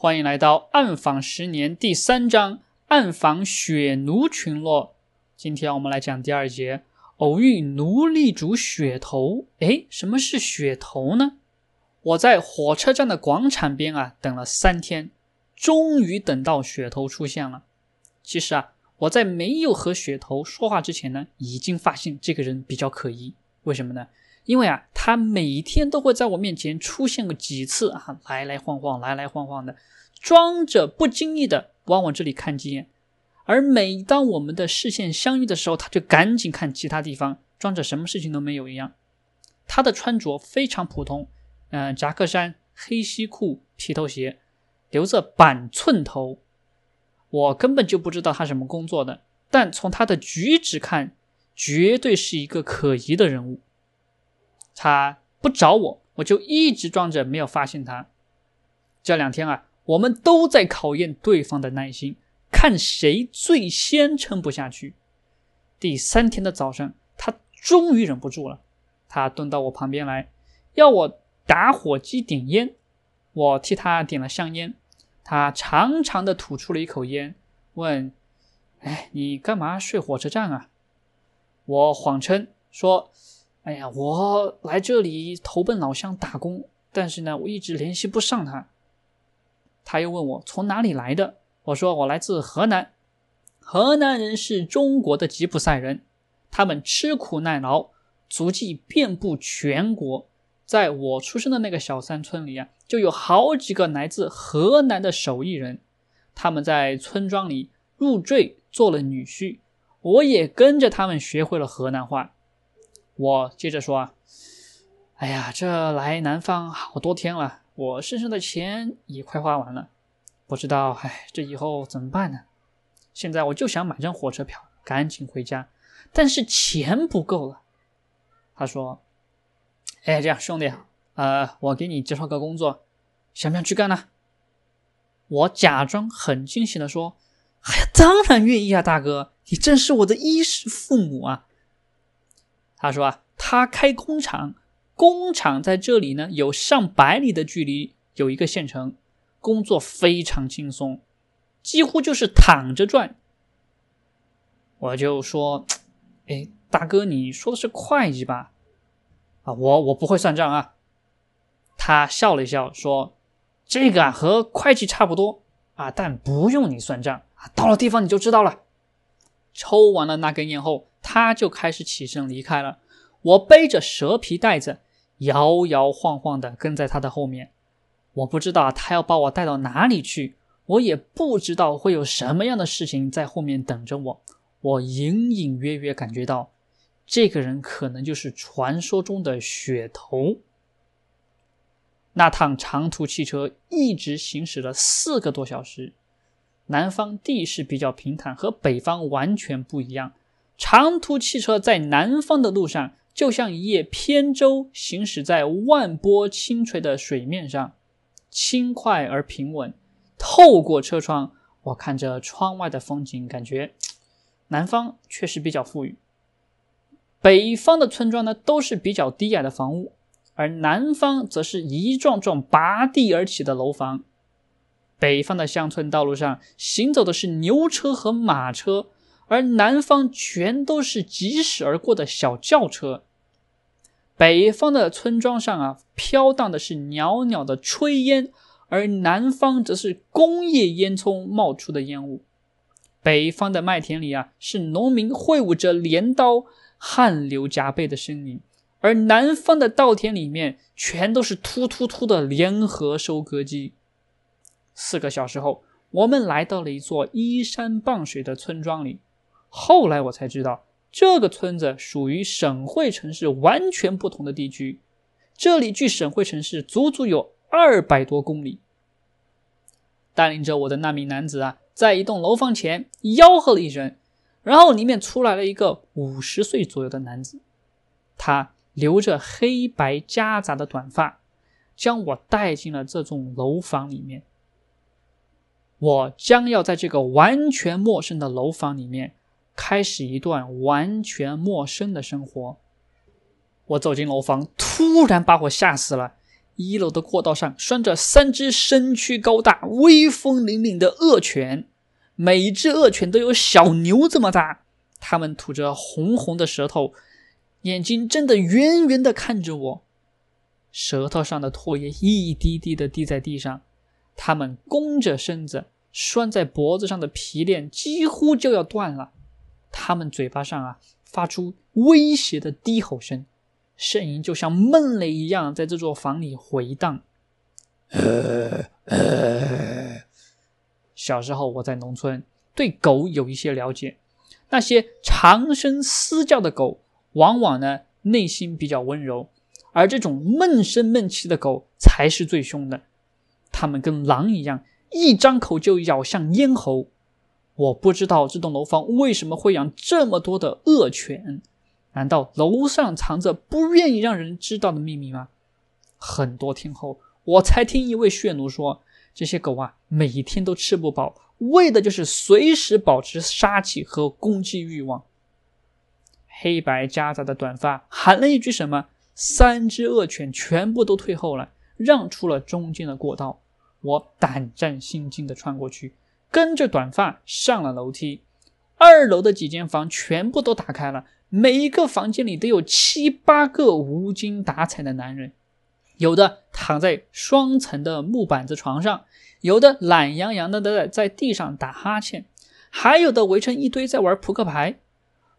欢迎来到暗访十年第三章暗访血奴群落。今天我们来讲第二节，偶遇奴隶主血头。哎，什么是血头呢？我在火车站的广场边啊等了三天，终于等到血头出现了。其实啊，我在没有和血头说话之前呢，已经发现这个人比较可疑。为什么呢？因为啊，他每天都会在我面前出现个几次啊，来来晃晃，来来晃晃的，装着不经意的往我这里看几眼。而每当我们的视线相遇的时候，他就赶紧看其他地方，装着什么事情都没有一样。他的穿着非常普通，嗯，夹克衫、黑西裤、皮头鞋，留着板寸头。我根本就不知道他什么工作的，但从他的举止看，绝对是一个可疑的人物。他不找我，我就一直装着没有发现他。这两天啊，我们都在考验对方的耐心，看谁最先撑不下去。第三天的早上，他终于忍不住了，他蹲到我旁边来，要我打火机点烟。我替他点了香烟，他长长的吐出了一口烟，问：“哎，你干嘛睡火车站啊？”我谎称说。哎呀，我来这里投奔老乡打工，但是呢，我一直联系不上他。他又问我从哪里来的，我说我来自河南。河南人是中国的吉普赛人，他们吃苦耐劳，足迹遍布全国。在我出生的那个小山村里啊，就有好几个来自河南的手艺人，他们在村庄里入赘做了女婿，我也跟着他们学会了河南话。我接着说啊，哎呀，这来南方好多天了，我身上的钱也快花完了，不知道，哎，这以后怎么办呢？现在我就想买张火车票，赶紧回家，但是钱不够了。他说：“哎，这样兄弟，呃，我给你介绍个工作，想不想去干呢？”我假装很惊喜的说：“哎呀，当然愿意啊，大哥，你真是我的衣食父母啊。”他说啊，他开工厂，工厂在这里呢，有上百里的距离，有一个县城，工作非常轻松，几乎就是躺着赚。我就说，哎，大哥，你说的是会计吧？啊，我我不会算账啊。他笑了一笑说，这个啊和会计差不多啊，但不用你算账啊，到了地方你就知道了。抽完了那根烟后。他就开始起身离开了，我背着蛇皮袋子，摇摇晃晃的跟在他的后面。我不知道他要把我带到哪里去，我也不知道会有什么样的事情在后面等着我。我隐隐约约感觉到，这个人可能就是传说中的血头。那趟长途汽车一直行驶了四个多小时。南方地势比较平坦，和北方完全不一样。长途汽车在南方的路上，就像一叶扁舟行驶在万波轻垂的水面上，轻快而平稳。透过车窗，我看着窗外的风景，感觉南方确实比较富裕。北方的村庄呢，都是比较低矮的房屋，而南方则是一幢幢拔地而起的楼房。北方的乡村道路上行走的是牛车和马车。而南方全都是疾驶而过的小轿车，北方的村庄上啊，飘荡的是袅袅的炊烟，而南方则是工业烟囱冒出的烟雾。北方的麦田里啊，是农民挥舞着镰刀，汗流浃背的身影；而南方的稻田里面，全都是突突突的联合收割机。四个小时后，我们来到了一座依山傍水的村庄里。后来我才知道，这个村子属于省会城市完全不同的地区，这里距省会城市足足有二百多公里。带领着我的那名男子啊，在一栋楼房前吆喝了一声，然后里面出来了一个五十岁左右的男子，他留着黑白夹杂的短发，将我带进了这栋楼房里面。我将要在这个完全陌生的楼房里面。开始一段完全陌生的生活。我走进楼房，突然把我吓死了，一楼的过道上拴着三只身躯高大、威风凛凛的恶犬，每一只恶犬都有小牛这么大。它们吐着红红的舌头，眼睛睁得圆圆的看着我，舌头上的唾液一滴滴的滴在地上。它们弓着身子，拴在脖子上的皮链几乎就要断了。它们嘴巴上啊，发出威胁的低吼声。声音就像闷雷一样，在这座房里回荡。小时候我在农村，对狗有一些了解。那些长声嘶叫的狗，往往呢内心比较温柔，而这种闷声闷气的狗才是最凶的。它们跟狼一样，一张口就咬向咽喉。我不知道这栋楼房为什么会养这么多的恶犬。难道楼上藏着不愿意让人知道的秘密吗？很多天后，我才听一位血奴说，这些狗啊，每天都吃不饱，为的就是随时保持杀气和攻击欲望。黑白夹杂的短发喊了一句什么，三只恶犬全部都退后了，让出了中间的过道。我胆战心惊地穿过去，跟着短发上了楼梯。二楼的几间房全部都打开了。每一个房间里都有七八个无精打采的男人，有的躺在双层的木板子床上，有的懒洋洋的在在地上打哈欠，还有的围成一堆在玩扑克牌。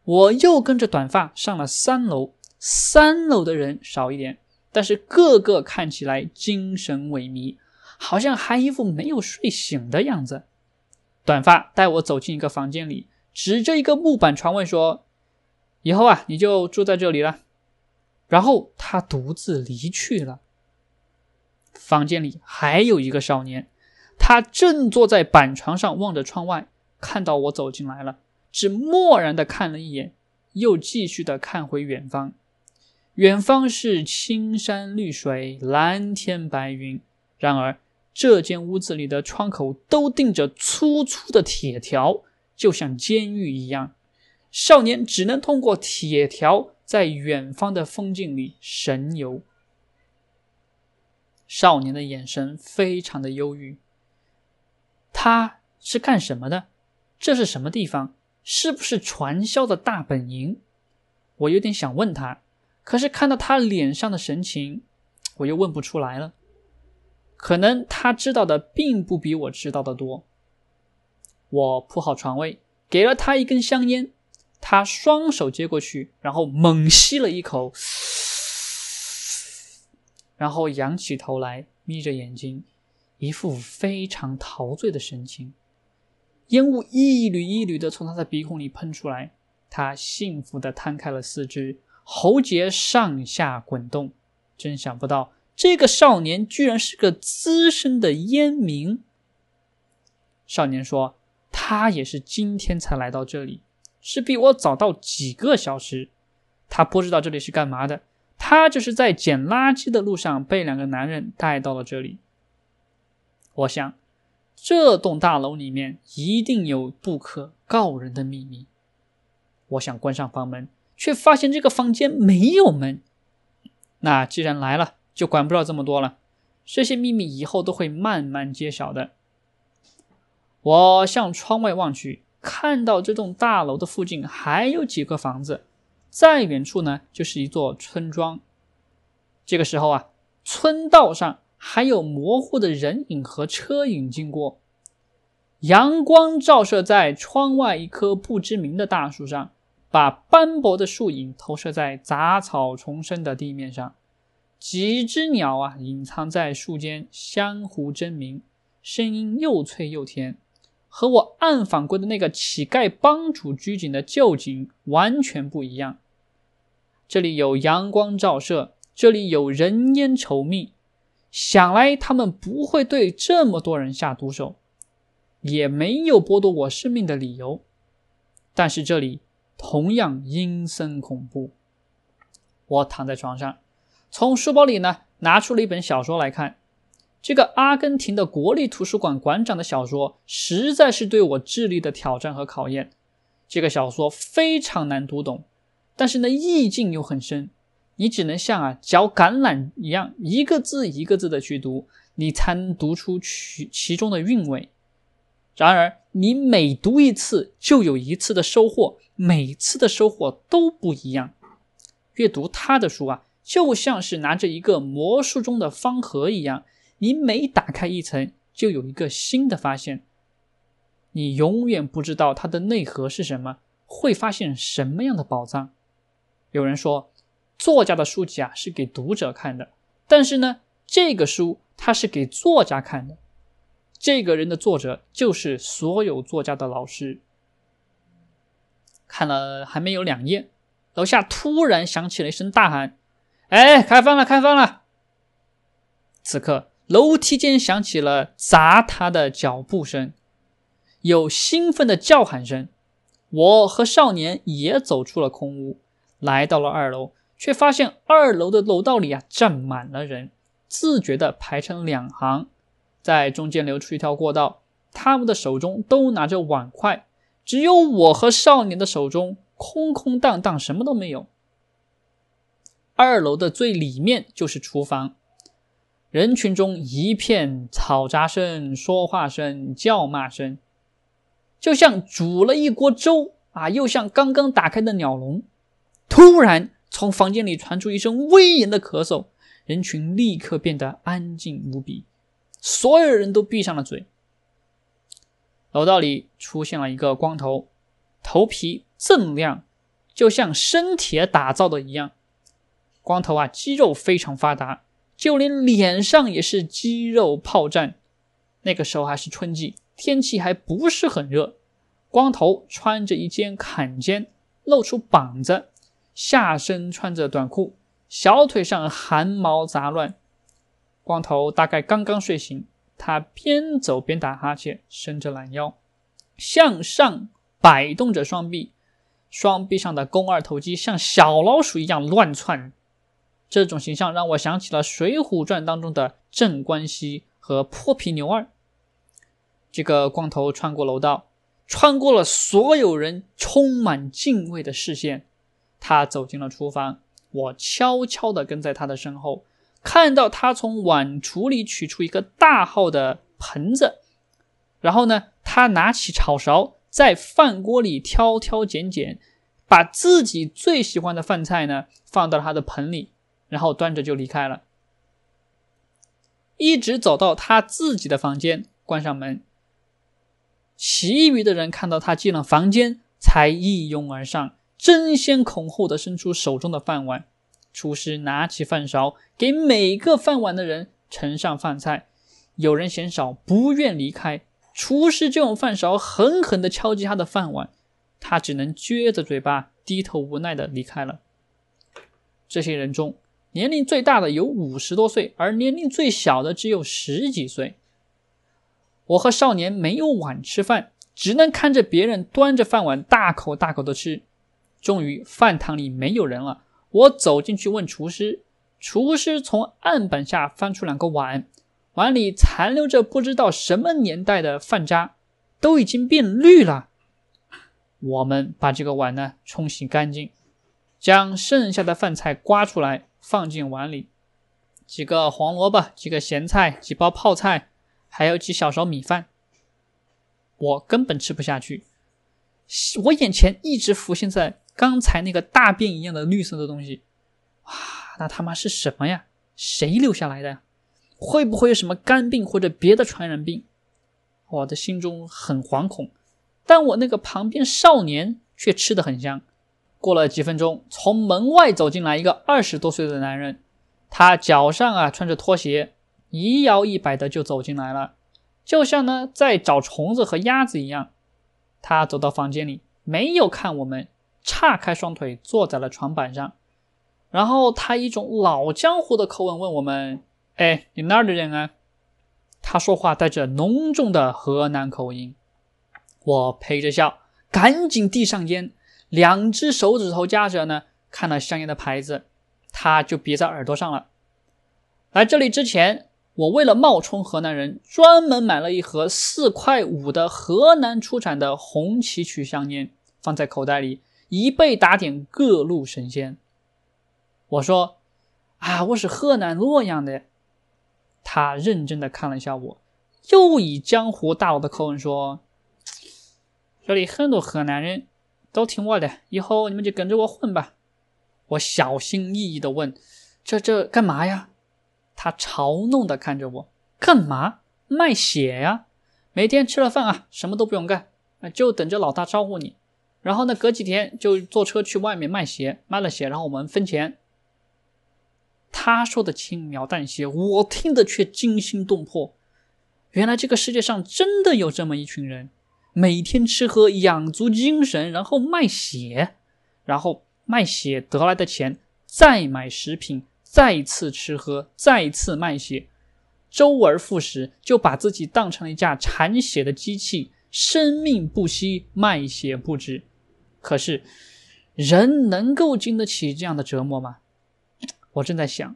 我又跟着短发上了三楼，三楼的人少一点，但是个个看起来精神萎靡，好像还一副没有睡醒的样子。短发带我走进一个房间里，指着一个木板床问说。以后啊，你就住在这里了。然后他独自离去了。房间里还有一个少年，他正坐在板床上望着窗外，看到我走进来了，只漠然的看了一眼，又继续的看回远方。远方是青山绿水、蓝天白云。然而这间屋子里的窗口都钉着粗粗的铁条，就像监狱一样。少年只能通过铁条在远方的风景里神游。少年的眼神非常的忧郁。他是干什么的？这是什么地方？是不是传销的大本营？我有点想问他，可是看到他脸上的神情，我又问不出来了。可能他知道的并不比我知道的多。我铺好床位，给了他一根香烟。他双手接过去，然后猛吸了一口，然后仰起头来，眯着眼睛，一副非常陶醉的神情。烟雾一缕一缕的从他的鼻孔里喷出来，他幸福的摊开了四肢，喉结上下滚动。真想不到，这个少年居然是个资深的烟民。少年说：“他也是今天才来到这里。”是比我早到几个小时，他不知道这里是干嘛的。他就是在捡垃圾的路上被两个男人带到了这里。我想，这栋大楼里面一定有不可告人的秘密。我想关上房门，却发现这个房间没有门。那既然来了，就管不了这么多了。这些秘密以后都会慢慢揭晓的。我向窗外望去。看到这栋大楼的附近还有几个房子，再远处呢就是一座村庄。这个时候啊，村道上还有模糊的人影和车影经过，阳光照射在窗外一棵不知名的大树上，把斑驳的树影投射在杂草丛生的地面上。几只鸟啊，隐藏在树间相互争鸣，声音又脆又甜。和我暗访过的那个乞丐帮主拘谨的旧景完全不一样。这里有阳光照射，这里有人烟稠密，想来他们不会对这么多人下毒手，也没有剥夺我生命的理由。但是这里同样阴森恐怖。我躺在床上，从书包里呢拿出了一本小说来看。这个阿根廷的国立图书馆馆长的小说，实在是对我智力的挑战和考验。这个小说非常难读懂，但是呢，意境又很深，你只能像啊嚼橄榄一样，一个字一个字的去读，你才能读出其其中的韵味。然而，你每读一次，就有一次的收获，每次的收获都不一样。阅读他的书啊，就像是拿着一个魔术中的方盒一样，你每打开一层，就有一个新的发现。你永远不知道它的内核是什么，会发现什么样的宝藏。有人说，作家的书籍啊是给读者看的，但是呢，这个书它是给作家看的。这个人的作者就是所有作家的老师。看了还没有两页，楼下突然响起了一声大喊：“哎，开饭了，开饭了！”此刻，楼梯间响起了砸他的脚步声，有兴奋的叫喊声。我和少年也走出了空屋，来到了二楼，却发现二楼的楼道里啊站满了人，自觉地排成两行。在中间留出一条过道，他们的手中都拿着碗筷，只有我和少年的手中空空荡荡，什么都没有。二楼的最里面就是厨房，人群中一片嘈杂声、说话声、叫骂声，就像煮了一锅粥啊，又像刚刚打开的鸟笼。突然，从房间里传出一声威严的咳嗽，人群立刻变得安静无比。所有人都闭上了嘴。楼道里出现了一个光头，头皮锃亮，就像生铁打造的一样。光头啊，肌肉非常发达，就连脸上也是肌肉炮战。那个时候还是春季，天气还不是很热。光头穿着一件坎肩，露出膀子，下身穿着短裤，小腿上汗毛杂乱。光头大概刚刚睡醒，他边走边打哈欠，伸着懒腰，向上摆动着双臂，双臂上的肱二头肌像小老鼠一样乱窜。这种形象让我想起了《水浒传》当中的镇关西和泼皮牛二。这个光头穿过楼道，穿过了所有人充满敬畏的视线，他走进了厨房，我悄悄地跟在他的身后。看到他从碗橱里取出一个大号的盆子，然后呢，他拿起炒勺，在饭锅里挑挑拣拣，把自己最喜欢的饭菜呢放到了他的盆里，然后端着就离开了，一直走到他自己的房间，关上门。其余的人看到他进了房间，才一拥而上，争先恐后的伸出手中的饭碗。厨师拿起饭勺，给每个饭碗的人盛上饭菜。有人嫌少，不愿离开，厨师就用饭勺狠狠地敲击他的饭碗，他只能撅着嘴巴，低头无奈地离开了。这些人中，年龄最大的有五十多岁，而年龄最小的只有十几岁。我和少年没有碗吃饭，只能看着别人端着饭碗大口大口地吃。终于，饭堂里没有人了。我走进去问厨师，厨师从案板下翻出两个碗，碗里残留着不知道什么年代的饭渣，都已经变绿了。我们把这个碗呢冲洗干净，将剩下的饭菜刮出来放进碗里，几个黄萝卜，几个咸菜，几包泡菜，还有几小勺米饭。我根本吃不下去，我眼前一直浮现在。刚才那个大便一样的绿色的东西，哇，那他妈是什么呀？谁留下来的？会不会有什么肝病或者别的传染病？我的心中很惶恐，但我那个旁边少年却吃得很香。过了几分钟，从门外走进来一个二十多岁的男人，他脚上啊穿着拖鞋，一摇一摆的就走进来了，就像呢在找虫子和鸭子一样。他走到房间里，没有看我们。岔开双腿坐在了床板上，然后他一种老江湖的口吻问我们：“哎，你那儿的人啊？”他说话带着浓重的河南口音。我陪着笑，赶紧递上烟，两只手指头夹着呢，看了香烟的牌子，他就别在耳朵上了。来这里之前，我为了冒充河南人，专门买了一盒四块五的河南出产的红旗渠香烟，放在口袋里。一被打点各路神仙。我说：“啊，我是河南洛阳的。”他认真的看了一下我，又以江湖大佬的口吻说：“这里很多河南人都听我的，以后你们就跟着我混吧。”我小心翼翼的问：“这这干嘛呀？”他嘲弄的看着我：“干嘛？卖血呀？每天吃了饭啊，什么都不用干，啊，就等着老大招呼你。然后呢，隔几天就坐车去外面卖血，卖了血，然后我们分钱。”他说的轻描淡写，我听得却惊心动魄。原来这个世界上真的有这么一群人，每天吃喝养足精神，然后卖血，然后卖血得来的钱再买食品，再次吃喝，再次卖血，周而复始，就把自己当成了一架产血的机器，生命不息，卖血不止。可是，人能够经得起这样的折磨吗？我正在想，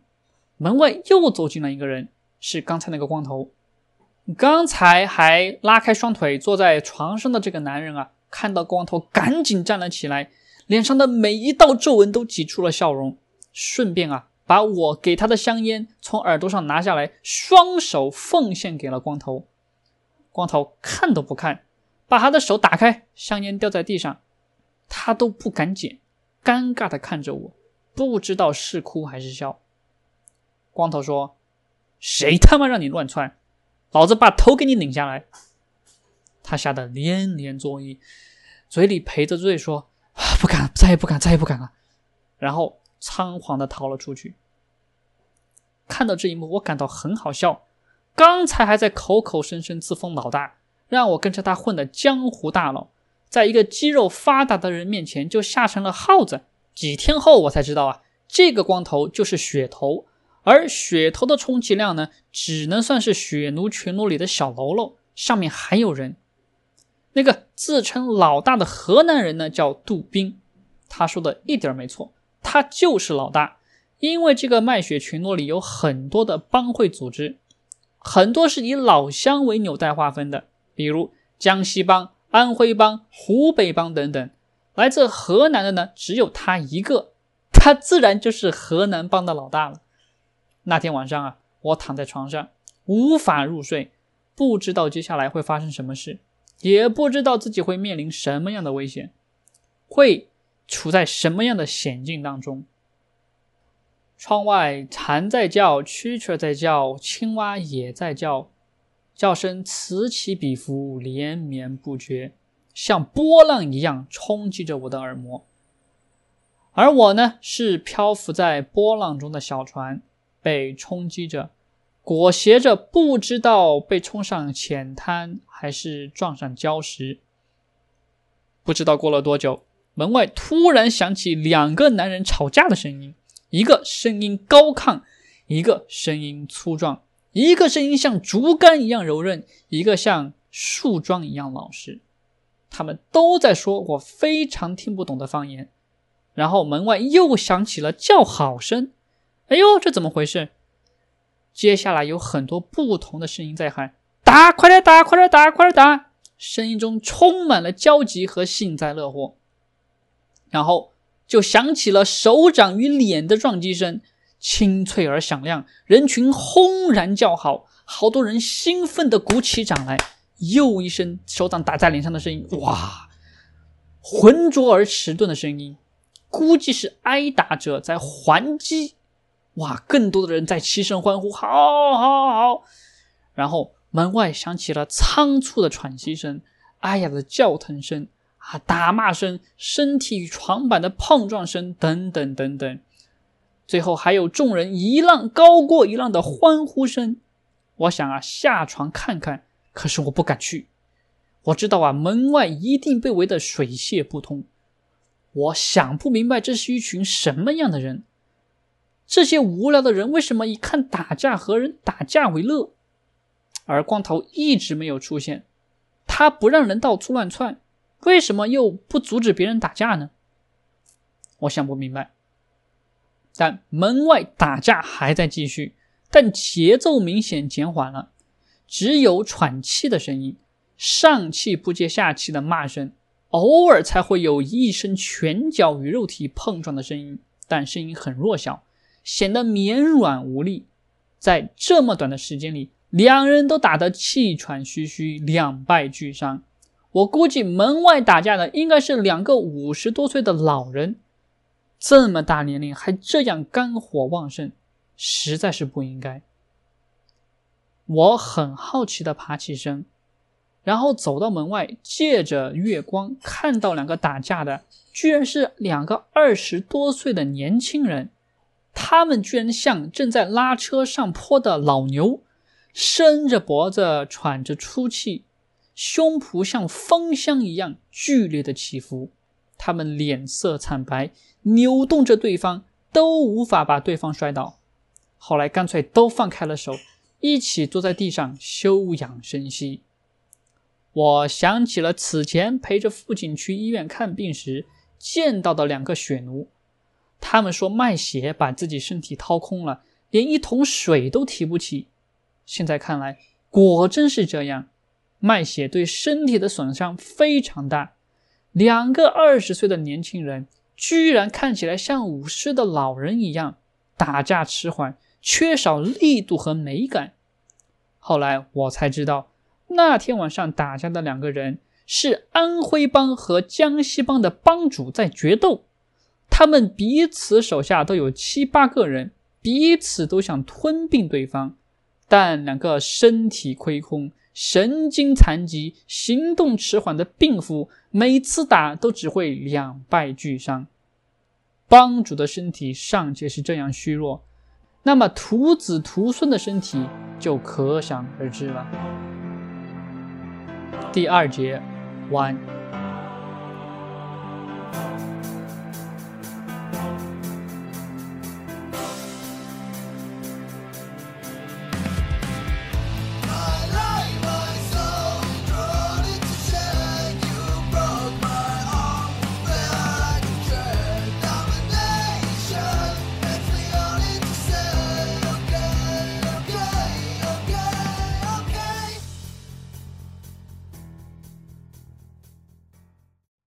门外又走进了一个人，是刚才那个光头。刚才还拉开双腿坐在床上的这个男人啊，看到光头，赶紧站了起来，脸上的每一道皱纹都挤出了笑容，顺便啊，把我给他的香烟从耳朵上拿下来，双手奉献给了光头。光头看都不看，把他的手打开，香烟掉在地上，他都不敢捡，尴尬的看着我。不知道是哭还是笑。光头说：“谁他妈让你乱窜？老子把头给你拧下来！”他吓得连连作揖，嘴里赔着罪说：“不敢，再也不敢，再也不敢了。”然后仓皇的逃了出去。看到这一幕，我感到很好笑。刚才还在口口声声自封老大，让我跟着他混的江湖大佬，在一个肌肉发达的人面前就吓成了耗子。几天后，我才知道啊，这个光头就是血头，而血头的充其量呢，只能算是血奴群落里的小喽啰，上面还有人。那个自称老大的河南人呢，叫杜宾，他说的一点没错，他就是老大。因为这个卖血群落里有很多的帮会组织，很多是以老乡为纽带划分的，比如江西帮、安徽帮、湖北帮等等。来自河南的呢，只有他一个，他自然就是河南帮的老大了。那天晚上啊，我躺在床上无法入睡，不知道接下来会发生什么事，也不知道自己会面临什么样的危险，会处在什么样的险境当中。窗外蝉在叫，蛐蛐在叫，青蛙也在叫，叫声此起彼伏，连绵不绝。像波浪一样冲击着我的耳膜，而我呢，是漂浮在波浪中的小船，被冲击着，裹挟着，不知道被冲上浅滩，还是撞上礁石。不知道过了多久，门外突然响起两个男人吵架的声音，一个声音高亢，一个声音粗壮，一个声音像竹竿一样柔韧，一个像树桩一样老实。他们都在说我非常听不懂的方言，然后门外又响起了叫好声。哎呦，这怎么回事？接下来有很多不同的声音在喊：“打，快点打，快点打，快点打！”声音中充满了焦急和幸灾乐祸。然后就响起了手掌与脸的撞击声，清脆而响亮。人群轰然叫好，好多人兴奋地鼓起掌来。又一声手掌打在脸上的声音，哇，浑浊而迟钝的声音，估计是挨打者在还击。哇，更多的人在齐声欢呼，好，好，好。然后门外响起了仓促的喘息声、哎呀的叫疼声、啊打骂声、身体与床板的碰撞声等等等等。最后还有众人一浪高过一浪的欢呼声。我想啊，下床看看。可是我不敢去，我知道啊，门外一定被围得水泄不通。我想不明白，这是一群什么样的人？这些无聊的人为什么一看打架和人打架为乐？而光头一直没有出现，他不让人到处乱窜，为什么又不阻止别人打架呢？我想不明白。但门外打架还在继续，但节奏明显减缓了。只有喘气的声音，上气不接下气的骂声，偶尔才会有一声拳脚与肉体碰撞的声音，但声音很弱小，显得绵软无力。在这么短的时间里，两人都打得气喘吁吁，两败俱伤。我估计门外打架的应该是两个五十多岁的老人，这么大年龄还这样肝火旺盛，实在是不应该。我很好奇的爬起身，然后走到门外，借着月光看到两个打架的，居然是两个二十多岁的年轻人。他们居然像正在拉车上坡的老牛，伸着脖子，喘着粗气，胸脯像风箱一样剧烈的起伏。他们脸色惨白，扭动着对方，都无法把对方摔倒。后来干脆都放开了手。一起坐在地上休养生息。我想起了此前陪着父亲去医院看病时见到的两个血奴，他们说卖血把自己身体掏空了，连一桶水都提不起。现在看来，果真是这样，卖血对身体的损伤非常大。两个二十岁的年轻人，居然看起来像五十的老人一样，打架迟缓。缺少力度和美感。后来我才知道，那天晚上打架的两个人是安徽帮和江西帮的帮主在决斗。他们彼此手下都有七八个人，彼此都想吞并对方。但两个身体亏空、神经残疾、行动迟缓的病夫，每次打都只会两败俱伤。帮主的身体尚且是这样虚弱。那么徒子徒孙的身体就可想而知了。第二节完。